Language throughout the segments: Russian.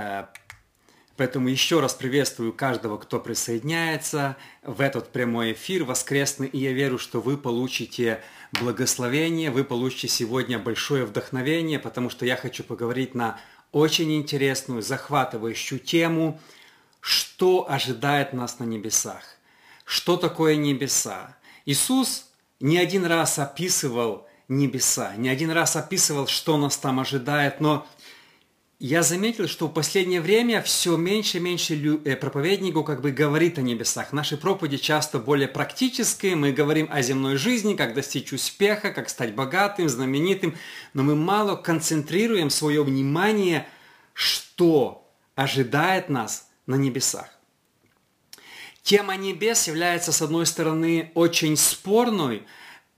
Э, поэтому еще раз приветствую каждого, кто присоединяется в этот прямой эфир воскресный. И я верю, что вы получите благословение, вы получите сегодня большое вдохновение, потому что я хочу поговорить на очень интересную, захватывающую тему, что ожидает нас на небесах. Что такое небеса? Иисус не один раз описывал небеса, не один раз описывал, что нас там ожидает, но я заметил, что в последнее время все меньше и меньше э, проповедников как бы говорит о небесах. Наши проповеди часто более практические, мы говорим о земной жизни, как достичь успеха, как стать богатым, знаменитым, но мы мало концентрируем свое внимание, что ожидает нас на небесах. Тема небес является, с одной стороны, очень спорной,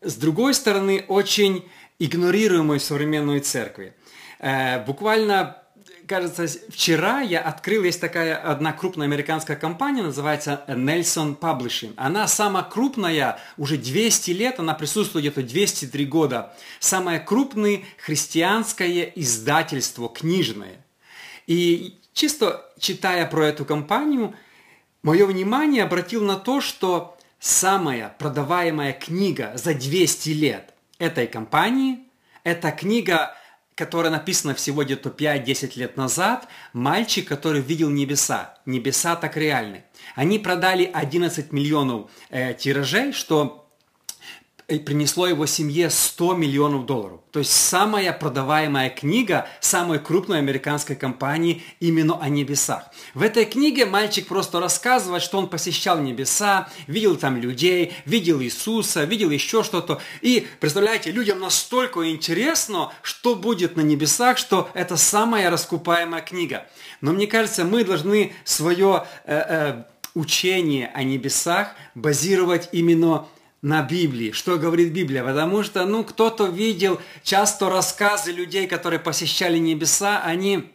с другой стороны, очень игнорируемой современной церкви. Э, буквально кажется, вчера я открыл, есть такая одна крупная американская компания, называется Nelson Publishing. Она самая крупная, уже 200 лет, она присутствует где-то 203 года. Самое крупное христианское издательство книжное. И чисто читая про эту компанию, мое внимание обратил на то, что самая продаваемая книга за 200 лет этой компании – это книга которая написана всего где-то 5-10 лет назад, мальчик, который видел небеса. Небеса так реальны. Они продали 11 миллионов э, тиражей, что принесло его семье 100 миллионов долларов. То есть самая продаваемая книга самой крупной американской компании именно о небесах. В этой книге мальчик просто рассказывает, что он посещал небеса, видел там людей, видел Иисуса, видел еще что-то. И, представляете, людям настолько интересно, что будет на небесах, что это самая раскупаемая книга. Но мне кажется, мы должны свое э, э, учение о небесах базировать именно на Библии, что говорит Библия, потому что, ну, кто-то видел часто рассказы людей, которые посещали небеса, они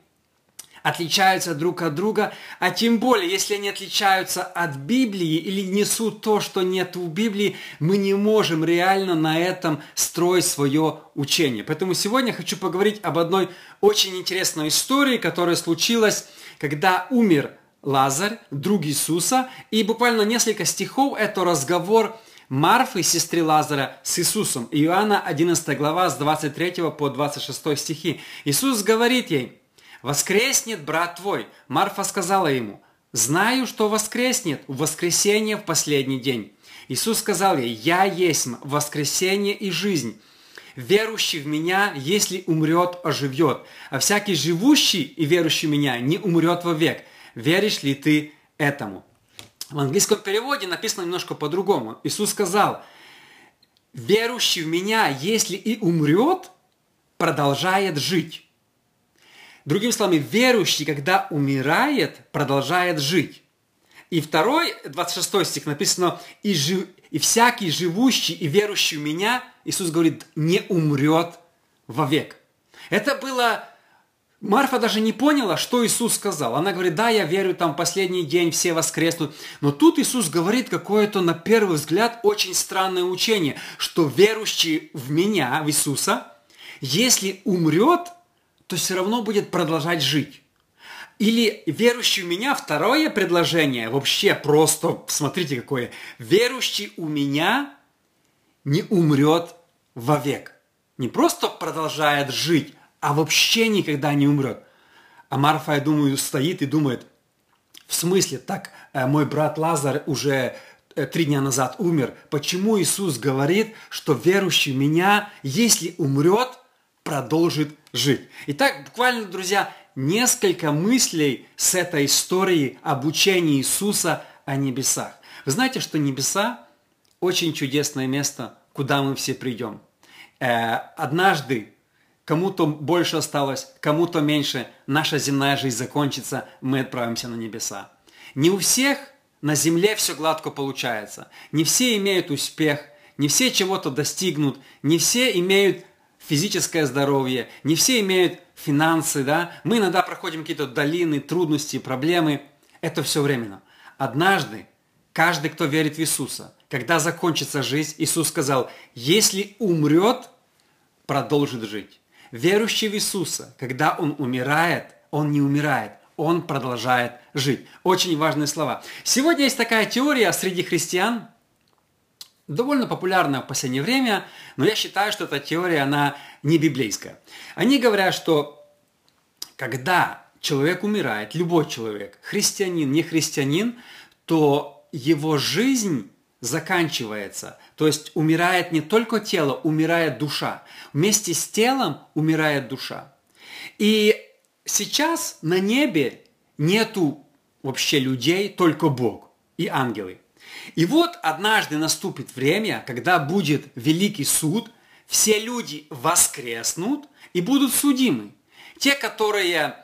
отличаются друг от друга, а тем более, если они отличаются от Библии или несут то, что нет в Библии, мы не можем реально на этом строить свое учение. Поэтому сегодня хочу поговорить об одной очень интересной истории, которая случилась, когда умер Лазарь, друг Иисуса, и буквально несколько стихов – это разговор Марфы, сестры Лазаря, с Иисусом. Иоанна 11 глава с 23 по 26 стихи. Иисус говорит ей, «Воскреснет брат твой». Марфа сказала ему, «Знаю, что воскреснет в воскресенье в последний день». Иисус сказал ей, «Я есть воскресенье и жизнь». Верующий в Меня, если умрет, оживет, а всякий живущий и верующий в Меня не умрет вовек. Веришь ли ты этому? В английском переводе написано немножко по-другому. Иисус сказал, верующий в меня, если и умрет, продолжает жить. Другими словами, верующий, когда умирает, продолжает жить. И второй, 26 стих написано, и, жив, и всякий живущий и верующий в меня, Иисус говорит, не умрет вовек. Это было Марфа даже не поняла, что Иисус сказал. Она говорит, да, я верю, там последний день все воскреснут. Но тут Иисус говорит какое-то, на первый взгляд, очень странное учение, что верующий в меня, в Иисуса, если умрет, то все равно будет продолжать жить. Или верующий в меня, второе предложение, вообще просто, смотрите какое, верующий у меня не умрет вовек. Не просто продолжает жить, а вообще никогда не умрет. А Марфа, я думаю, стоит и думает, в смысле, так э, мой брат Лазарь уже э, три дня назад умер. Почему Иисус говорит, что верующий в меня, если умрет, продолжит жить? Итак, буквально, друзья, несколько мыслей с этой истории обучения Иисуса о небесах. Вы знаете, что небеса очень чудесное место, куда мы все придем. Э, однажды кому-то больше осталось, кому-то меньше, наша земная жизнь закончится, мы отправимся на небеса. Не у всех на земле все гладко получается. Не все имеют успех, не все чего-то достигнут, не все имеют физическое здоровье, не все имеют финансы, да. Мы иногда проходим какие-то долины, трудности, проблемы. Это все временно. Однажды каждый, кто верит в Иисуса, когда закончится жизнь, Иисус сказал, если умрет, продолжит жить. Верующий в Иисуса, когда он умирает, он не умирает, он продолжает жить. Очень важные слова. Сегодня есть такая теория среди христиан, довольно популярная в последнее время, но я считаю, что эта теория, она не библейская. Они говорят, что когда человек умирает, любой человек, христианин, не христианин, то его жизнь заканчивается. То есть умирает не только тело, умирает душа. Вместе с телом умирает душа. И сейчас на небе нету вообще людей, только Бог и ангелы. И вот однажды наступит время, когда будет великий суд, все люди воскреснут и будут судимы. Те, которые,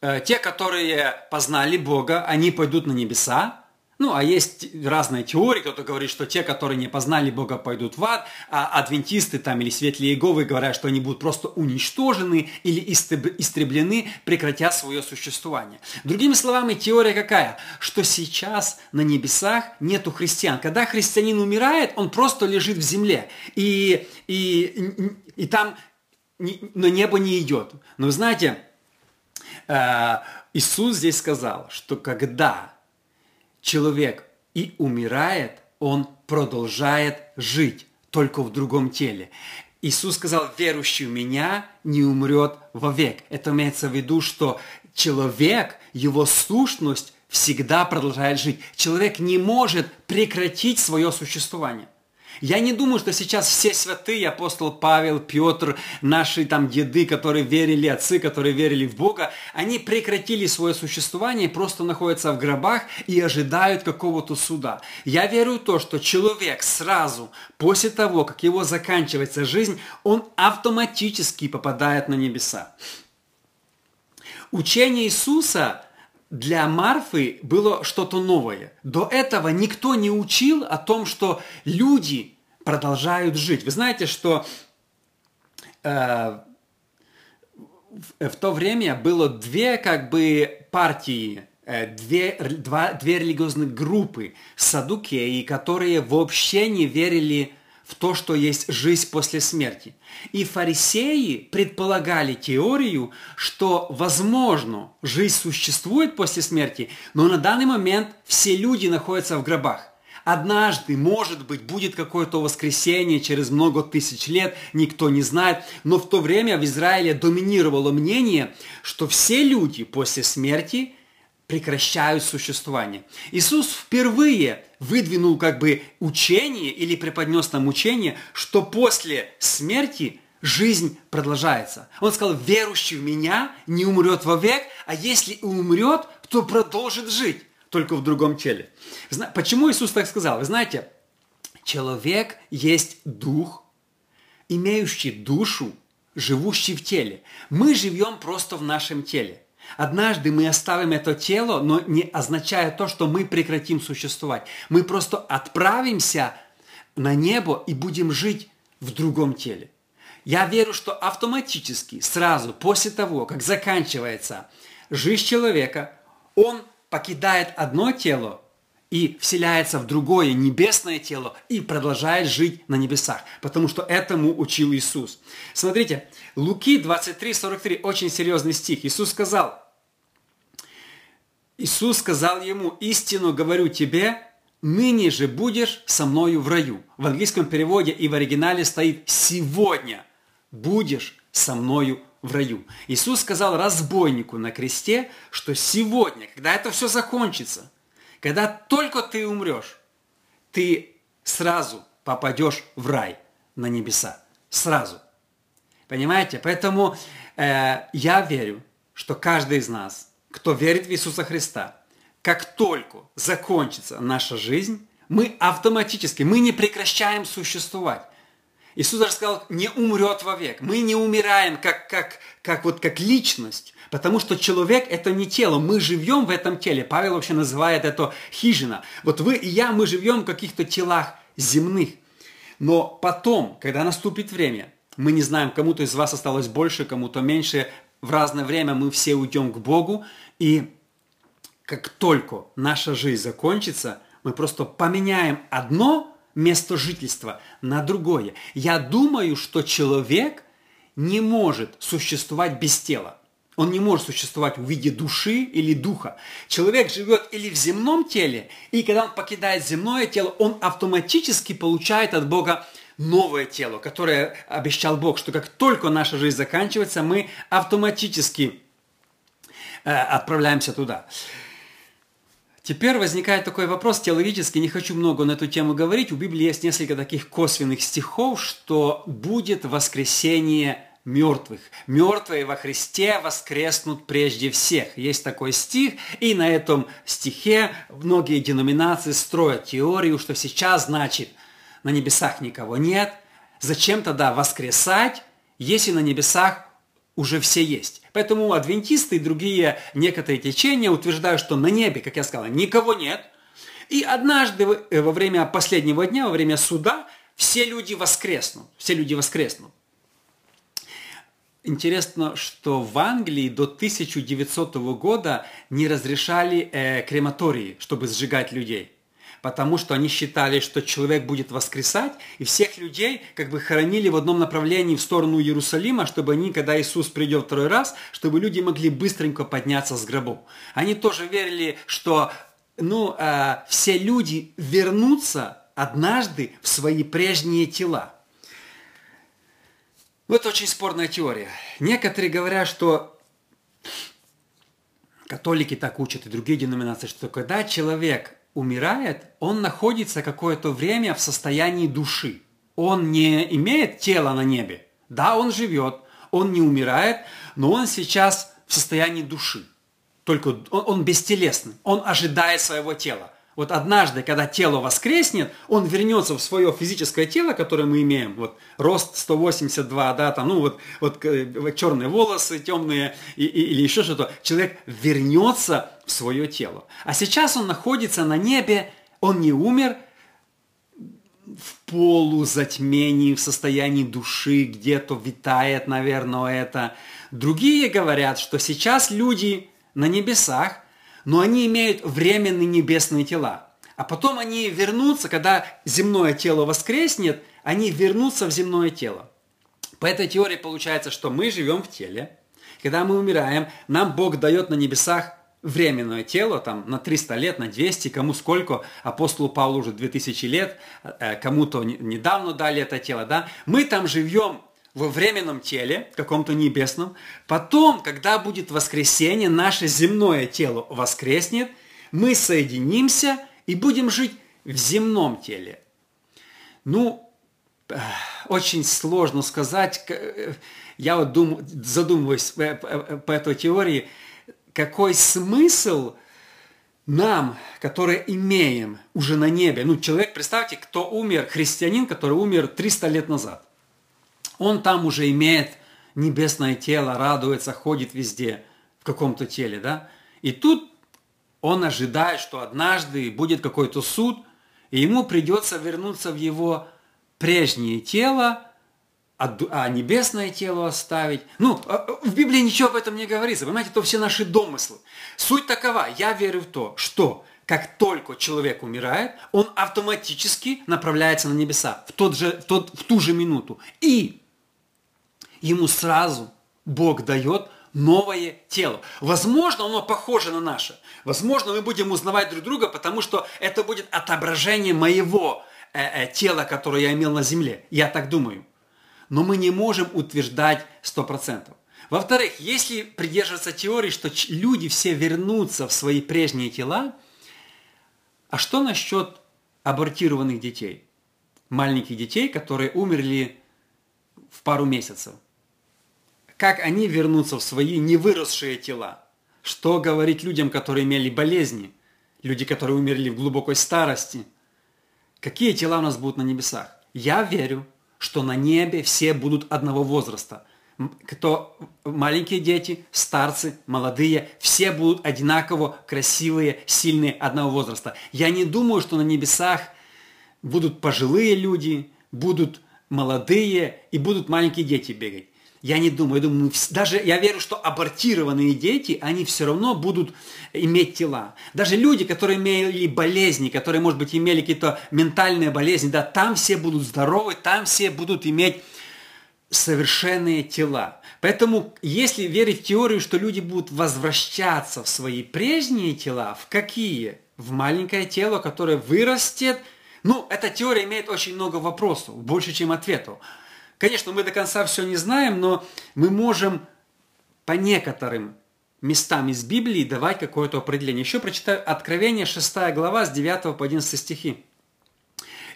э, те, которые познали Бога, они пойдут на небеса, ну, а есть разные теории, кто-то говорит, что те, которые не познали Бога, пойдут в ад, а адвентисты там или светлые Иеговы говорят, что они будут просто уничтожены или истреблены, прекратя свое существование. Другими словами, теория какая? Что сейчас на небесах нету христиан. Когда христианин умирает, он просто лежит в земле, и, и, и там на небо не идет. Но вы знаете, э, Иисус здесь сказал, что когда человек и умирает, он продолжает жить, только в другом теле. Иисус сказал, верующий в меня не умрет вовек. Это имеется в виду, что человек, его сущность всегда продолжает жить. Человек не может прекратить свое существование. Я не думаю, что сейчас все святые, апостол Павел, Петр, наши там деды, которые верили, отцы, которые верили в Бога, они прекратили свое существование, просто находятся в гробах и ожидают какого-то суда. Я верю в то, что человек сразу после того, как его заканчивается жизнь, он автоматически попадает на небеса. Учение Иисуса для Марфы было что-то новое. До этого никто не учил о том, что люди продолжают жить. Вы знаете, что э, в, в то время было две как бы партии, э, две, два, две религиозных группы садукеи, которые вообще не верили в то, что есть жизнь после смерти. И фарисеи предполагали теорию, что, возможно, жизнь существует после смерти, но на данный момент все люди находятся в гробах. Однажды, может быть, будет какое-то воскресенье через много тысяч лет, никто не знает. Но в то время в Израиле доминировало мнение, что все люди после смерти прекращают существование. Иисус впервые выдвинул как бы учение или преподнес нам учение, что после смерти жизнь продолжается. Он сказал, верующий в меня не умрет вовек, а если и умрет, то продолжит жить, только в другом теле. Почему Иисус так сказал? Вы знаете, человек есть дух, имеющий душу, живущий в теле. Мы живем просто в нашем теле. Однажды мы оставим это тело, но не означает то, что мы прекратим существовать. Мы просто отправимся на небо и будем жить в другом теле. Я верю, что автоматически, сразу после того, как заканчивается жизнь человека, он покидает одно тело и вселяется в другое небесное тело и продолжает жить на небесах, потому что этому учил Иисус. Смотрите, Луки 23, 43, очень серьезный стих. Иисус сказал, Иисус сказал ему, истину говорю тебе, ныне же будешь со мною в раю. В английском переводе и в оригинале стоит «сегодня будешь со мною в раю». Иисус сказал разбойнику на кресте, что сегодня, когда это все закончится, когда только ты умрешь, ты сразу попадешь в рай на небеса. Сразу. Понимаете? Поэтому э, я верю, что каждый из нас – кто верит в Иисуса Христа, как только закончится наша жизнь, мы автоматически, мы не прекращаем существовать. Иисус даже сказал, не умрет вовек. Мы не умираем как, как, как, вот, как личность, потому что человек – это не тело. Мы живем в этом теле. Павел вообще называет это хижина. Вот вы и я, мы живем в каких-то телах земных. Но потом, когда наступит время, мы не знаем, кому-то из вас осталось больше, кому-то меньше, в разное время мы все уйдем к Богу, и как только наша жизнь закончится, мы просто поменяем одно место жительства на другое. Я думаю, что человек не может существовать без тела. Он не может существовать в виде души или духа. Человек живет или в земном теле, и когда он покидает земное тело, он автоматически получает от Бога новое тело, которое обещал Бог, что как только наша жизнь заканчивается, мы автоматически э, отправляемся туда. Теперь возникает такой вопрос теологический, не хочу много на эту тему говорить. У Библии есть несколько таких косвенных стихов, что будет воскресение мертвых. Мертвые во Христе воскреснут прежде всех. Есть такой стих, и на этом стихе многие деноминации строят теорию, что сейчас значит на небесах никого нет. Зачем тогда воскресать, если на небесах уже все есть. Поэтому адвентисты и другие некоторые течения утверждают, что на небе, как я сказал, никого нет. И однажды э, во время последнего дня, во время суда, все люди воскреснут. Все люди воскреснут. Интересно, что в Англии до 1900 года не разрешали э, крематории, чтобы сжигать людей потому что они считали, что человек будет воскресать, и всех людей как бы хоронили в одном направлении в сторону Иерусалима, чтобы они, когда Иисус придет второй раз, чтобы люди могли быстренько подняться с гробов. Они тоже верили, что ну, э, все люди вернутся однажды в свои прежние тела. Вот это очень спорная теория. Некоторые говорят, что католики так учат и другие деноминации, что когда человек умирает, он находится какое-то время в состоянии души. Он не имеет тела на небе. Да, он живет, он не умирает, но он сейчас в состоянии души. Только он, он бестелесный, он ожидает своего тела. Вот однажды, когда тело воскреснет, он вернется в свое физическое тело, которое мы имеем. Вот рост 182, да, там, ну вот, вот э, черные волосы темные и, и, или еще что-то. Человек вернется свое тело. А сейчас он находится на небе, он не умер, в полузатмении, в состоянии души, где-то витает, наверное, это. Другие говорят, что сейчас люди на небесах, но они имеют временные небесные тела. А потом они вернутся, когда земное тело воскреснет, они вернутся в земное тело. По этой теории получается, что мы живем в теле. Когда мы умираем, нам Бог дает на небесах временное тело, там, на 300 лет, на 200, кому сколько, апостолу Павлу уже 2000 лет, э, кому-то недавно дали это тело, да, мы там живем во временном теле, каком-то небесном. Потом, когда будет воскресенье, наше земное тело воскреснет, мы соединимся и будем жить в земном теле. Ну, э, очень сложно сказать. Э, я вот дум, задумываюсь по, этой теории, какой смысл нам, которые имеем уже на небе. Ну, человек, представьте, кто умер, христианин, который умер 300 лет назад. Он там уже имеет небесное тело, радуется, ходит везде в каком-то теле, да? И тут он ожидает, что однажды будет какой-то суд, и ему придется вернуться в его прежнее тело, а, а небесное тело оставить. Ну, а, а, в Библии ничего об этом не говорится. Понимаете, это все наши домыслы. Суть такова. Я верю в то, что как только человек умирает, он автоматически направляется на небеса в, тот же, в, тот, в ту же минуту. И ему сразу Бог дает новое тело. Возможно, оно похоже на наше. Возможно, мы будем узнавать друг друга, потому что это будет отображение моего э, э, тела, которое я имел на земле. Я так думаю. Но мы не можем утверждать 100%. Во-вторых, если придерживаться теории, что люди все вернутся в свои прежние тела, а что насчет абортированных детей? Маленьких детей, которые умерли в пару месяцев как они вернутся в свои невыросшие тела. Что говорить людям, которые имели болезни, люди, которые умерли в глубокой старости. Какие тела у нас будут на небесах? Я верю, что на небе все будут одного возраста. Кто маленькие дети, старцы, молодые, все будут одинаково красивые, сильные одного возраста. Я не думаю, что на небесах будут пожилые люди, будут молодые и будут маленькие дети бегать. Я не думаю, я думаю, даже я верю, что абортированные дети, они все равно будут иметь тела. Даже люди, которые имели болезни, которые, может быть, имели какие-то ментальные болезни, да, там все будут здоровы, там все будут иметь совершенные тела. Поэтому, если верить в теорию, что люди будут возвращаться в свои прежние тела, в какие? В маленькое тело, которое вырастет. Ну, эта теория имеет очень много вопросов, больше, чем ответов. Конечно, мы до конца все не знаем, но мы можем по некоторым местам из Библии давать какое-то определение. Еще прочитаю Откровение 6 глава с 9 по 11 стихи.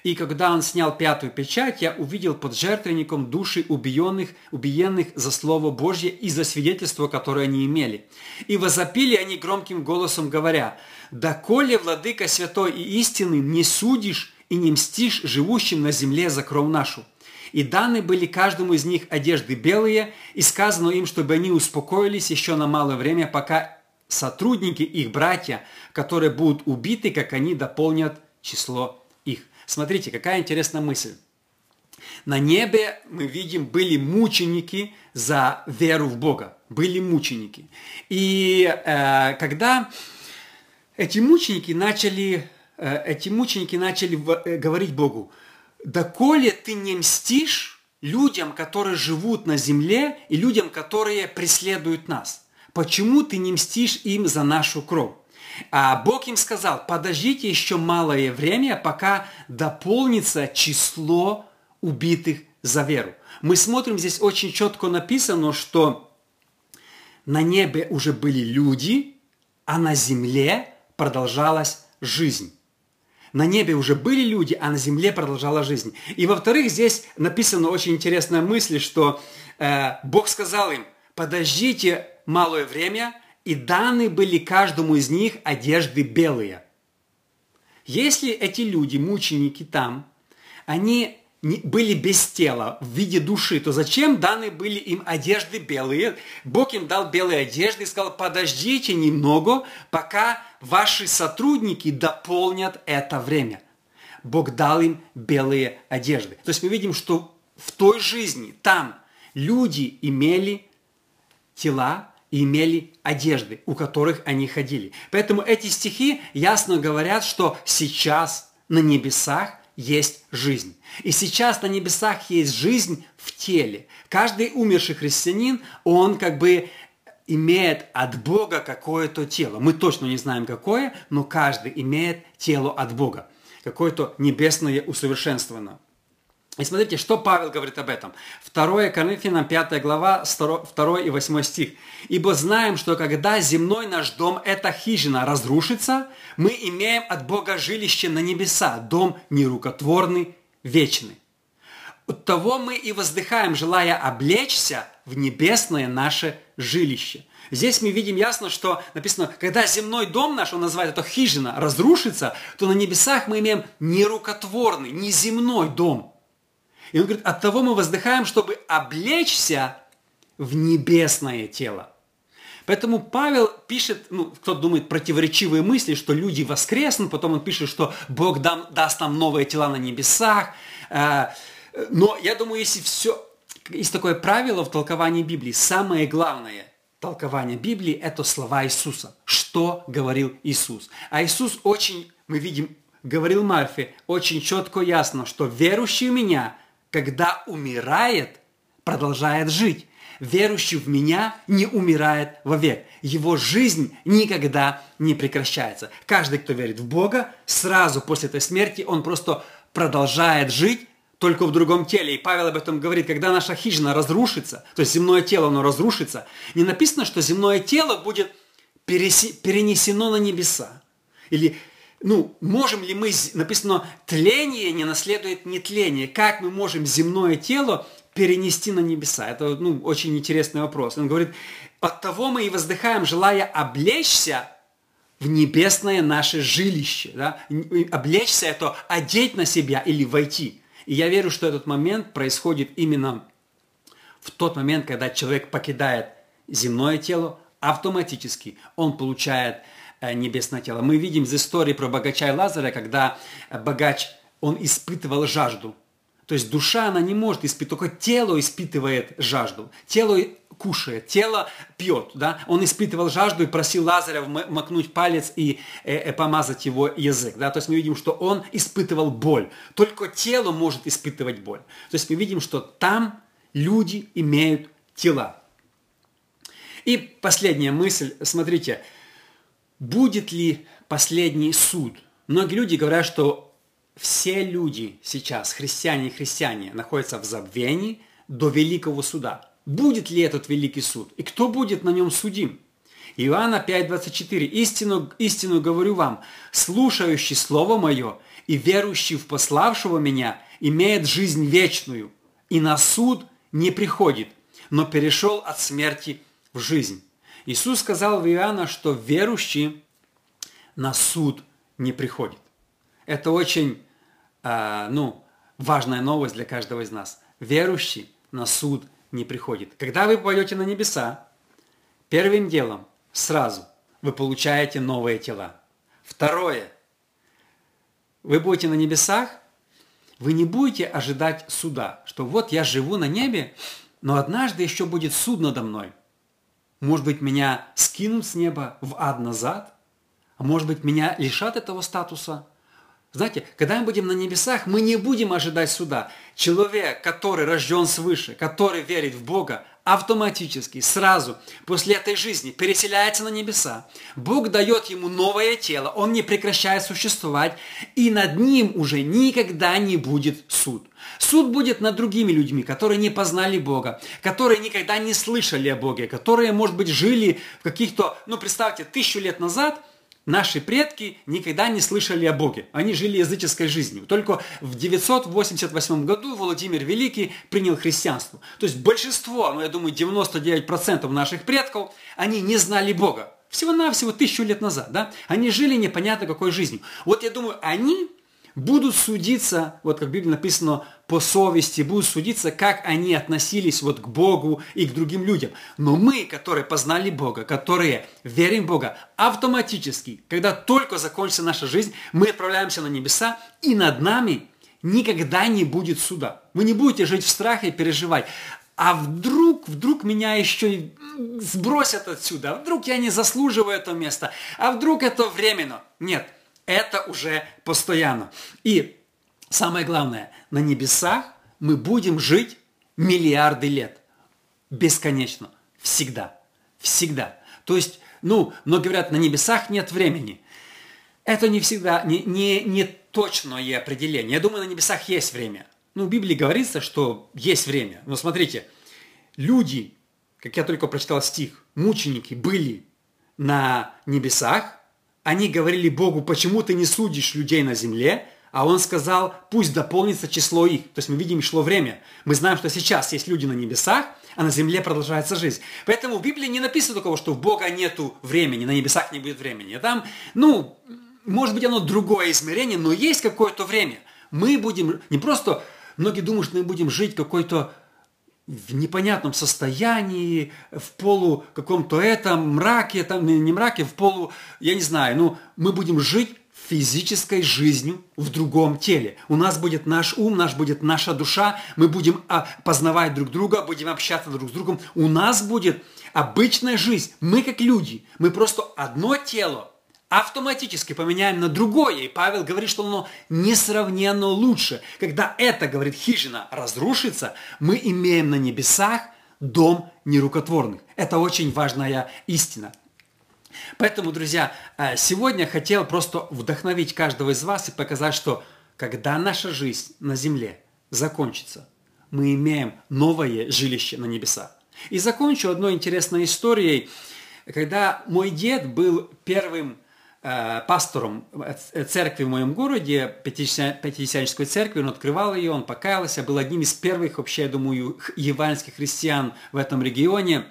И когда он снял пятую печать, я увидел под жертвенником души убиенных, убиенных за Слово Божье и за свидетельство, которое они имели. И возопили они громким голосом, говоря, «Доколе, владыка святой и истины, не судишь и не мстишь живущим на земле за кровь нашу?» И даны были каждому из них одежды белые, и сказано им, чтобы они успокоились еще на малое время, пока сотрудники, их братья, которые будут убиты, как они дополнят число их. Смотрите, какая интересная мысль. На небе мы видим, были мученики за веру в Бога. Были мученики. И э, когда эти мученики начали, э, эти мученики начали в, э, говорить Богу, доколе ты не мстишь людям, которые живут на земле и людям, которые преследуют нас? Почему ты не мстишь им за нашу кровь? А Бог им сказал, подождите еще малое время, пока дополнится число убитых за веру. Мы смотрим, здесь очень четко написано, что на небе уже были люди, а на земле продолжалась жизнь. На небе уже были люди, а на земле продолжала жизнь. И во-вторых, здесь написана очень интересная мысль, что э, Бог сказал им, подождите малое время, и даны были каждому из них одежды белые. Если эти люди, мученики там, они были без тела в виде души, то зачем даны были им одежды белые? Бог им дал белые одежды и сказал, подождите немного, пока ваши сотрудники дополнят это время. Бог дал им белые одежды. То есть мы видим, что в той жизни, там люди имели тела, и имели одежды, у которых они ходили. Поэтому эти стихи ясно говорят, что сейчас на небесах есть жизнь. И сейчас на небесах есть жизнь в теле. Каждый умерший христианин, он как бы имеет от Бога какое-то тело. Мы точно не знаем какое, но каждый имеет тело от Бога. Какое-то небесное усовершенствованное. И смотрите, что Павел говорит об этом. 2 Коринфянам 5 глава, 2 и 8 стих. «Ибо знаем, что когда земной наш дом, эта хижина, разрушится, мы имеем от Бога жилище на небеса, дом нерукотворный, вечный. От того мы и воздыхаем, желая облечься в небесное наше жилище». Здесь мы видим ясно, что написано, когда земной дом наш, он называет это хижина, разрушится, то на небесах мы имеем нерукотворный, неземной дом – и он говорит, от того мы воздыхаем, чтобы облечься в небесное тело. Поэтому Павел пишет, ну, кто думает противоречивые мысли, что люди воскреснут, потом он пишет, что Бог дам, даст нам новые тела на небесах. Э, но я думаю, если все, есть такое правило в толковании Библии, самое главное толкование Библии – это слова Иисуса. Что говорил Иисус? А Иисус очень, мы видим, говорил Марфе очень четко и ясно, что верующий в меня – когда умирает, продолжает жить. Верующий в меня не умирает вовек. Его жизнь никогда не прекращается. Каждый, кто верит в Бога, сразу после этой смерти он просто продолжает жить, только в другом теле. И Павел об этом говорит, когда наша хижина разрушится, то есть земное тело, оно разрушится, не написано, что земное тело будет перенесено на небеса. Или ну, можем ли мы, написано, тление не наследует нетление. Как мы можем земное тело перенести на небеса? Это ну, очень интересный вопрос. Он говорит, от того мы и воздыхаем, желая облечься в небесное наше жилище. Да? Облечься – это одеть на себя или войти. И я верю, что этот момент происходит именно в тот момент, когда человек покидает земное тело, автоматически он получает небесное тело. Мы видим из истории про богача и Лазаря, когда богач, он испытывал жажду. То есть душа, она не может испытывать, только тело испытывает жажду. Тело кушает, тело пьет. Да? Он испытывал жажду и просил Лазаря макнуть палец и э, э, помазать его язык. Да? То есть мы видим, что он испытывал боль. Только тело может испытывать боль. То есть мы видим, что там люди имеют тела. И последняя мысль, смотрите, будет ли последний суд? Многие люди говорят, что все люди сейчас, христиане и христиане, находятся в забвении до великого суда. Будет ли этот великий суд? И кто будет на нем судим? Иоанна 5,24. Истину, истину говорю вам, слушающий Слово Мое и верующий в пославшего Меня имеет жизнь вечную, и на суд не приходит, но перешел от смерти в жизнь. Иисус сказал в Иоанна, что верующий на суд не приходит. Это очень э, ну, важная новость для каждого из нас. Верующий на суд не приходит. Когда вы пойдете на небеса, первым делом сразу вы получаете новые тела. Второе. Вы будете на небесах, вы не будете ожидать суда, что вот я живу на небе, но однажды еще будет суд надо мной. Может быть, меня скинут с неба в ад назад, а может быть, меня лишат этого статуса. Знаете, когда мы будем на небесах, мы не будем ожидать суда. Человек, который рожден свыше, который верит в Бога, автоматически, сразу, после этой жизни переселяется на небеса. Бог дает ему новое тело, он не прекращает существовать, и над ним уже никогда не будет суд. Суд будет над другими людьми, которые не познали Бога, которые никогда не слышали о Боге, которые, может быть, жили в каких-то, ну, представьте, тысячу лет назад – Наши предки никогда не слышали о Боге. Они жили языческой жизнью. Только в 988 году Владимир Великий принял христианство. То есть большинство, ну я думаю 99% наших предков, они не знали Бога. Всего-навсего тысячу лет назад. Да? Они жили непонятно какой жизнью. Вот я думаю, они будут судиться, вот как в Библии написано, по совести, будут судиться, как они относились вот к Богу и к другим людям. Но мы, которые познали Бога, которые верим в Бога, автоматически, когда только закончится наша жизнь, мы отправляемся на небеса, и над нами никогда не будет суда. Вы не будете жить в страхе и переживать. А вдруг, вдруг меня еще сбросят отсюда, а вдруг я не заслуживаю это место, а вдруг это временно. Нет, это уже постоянно. И самое главное, на небесах мы будем жить миллиарды лет. Бесконечно. Всегда. Всегда. То есть, ну, но говорят, на небесах нет времени. Это не всегда, не, не, не точное определение. Я думаю, на небесах есть время. Ну, в Библии говорится, что есть время. Но смотрите, люди, как я только прочитал стих, мученики были на небесах, они говорили Богу, почему ты не судишь людей на земле? А он сказал, пусть дополнится число их. То есть мы видим, шло время. Мы знаем, что сейчас есть люди на небесах, а на земле продолжается жизнь. Поэтому в Библии не написано такого, что в Бога нету времени, на небесах не будет времени. А там, ну, может быть, оно другое измерение, но есть какое-то время. Мы будем не просто, многие думают, что мы будем жить какой-то в непонятном состоянии, в полу каком-то этом мраке, там не мраке, в полу, я не знаю, ну, мы будем жить физической жизнью в другом теле. У нас будет наш ум, наш будет наша душа, мы будем а, познавать друг друга, будем общаться друг с другом. У нас будет обычная жизнь. Мы как люди, мы просто одно тело, автоматически поменяем на другое. И Павел говорит, что оно несравненно лучше. Когда это, говорит, хижина разрушится, мы имеем на небесах дом нерукотворных. Это очень важная истина. Поэтому, друзья, э, сегодня хотел просто вдохновить каждого из вас и показать, что когда наша жизнь на земле закончится, мы имеем новое жилище на небесах. И закончу одной интересной историей. Когда мой дед был первым пастором э, церкви в моем городе, Пятидесятнической церкви, он открывал ее, он покаялся, был одним из первых вообще, я думаю, евангельских христиан в этом регионе.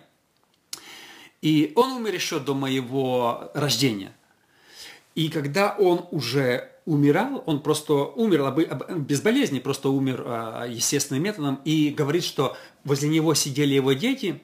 И он умер еще до моего рождения. И когда он уже умирал, он просто умер без болезни, просто умер э, естественным методом, и говорит, что возле него сидели его дети,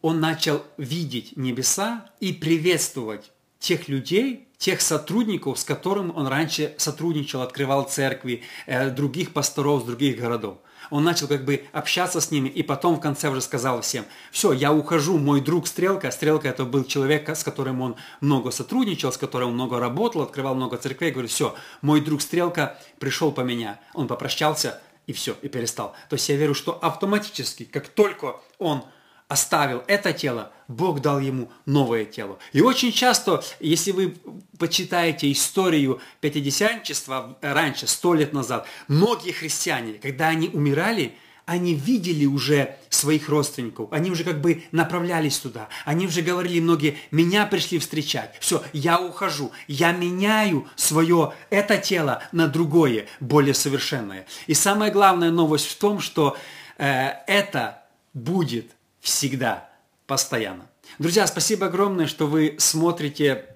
он начал видеть небеса и приветствовать тех людей, тех сотрудников, с которыми он раньше сотрудничал, открывал церкви, э, других пасторов с других городов. Он начал как бы общаться с ними, и потом в конце уже сказал всем, все, я ухожу, мой друг Стрелка, Стрелка это был человек, с которым он много сотрудничал, с которым он много работал, открывал много церквей, говорит, все, мой друг Стрелка пришел по меня. Он попрощался, и все, и перестал. То есть я верю, что автоматически, как только он оставил это тело, Бог дал ему новое тело. И очень часто, если вы почитаете историю пятидесятничества раньше, сто лет назад, многие христиане, когда они умирали, они видели уже своих родственников, они уже как бы направлялись туда, они уже говорили многие, меня пришли встречать, все, я ухожу, я меняю свое, это тело на другое, более совершенное. И самая главная новость в том, что э, это будет всегда, постоянно. Друзья, спасибо огромное, что вы смотрите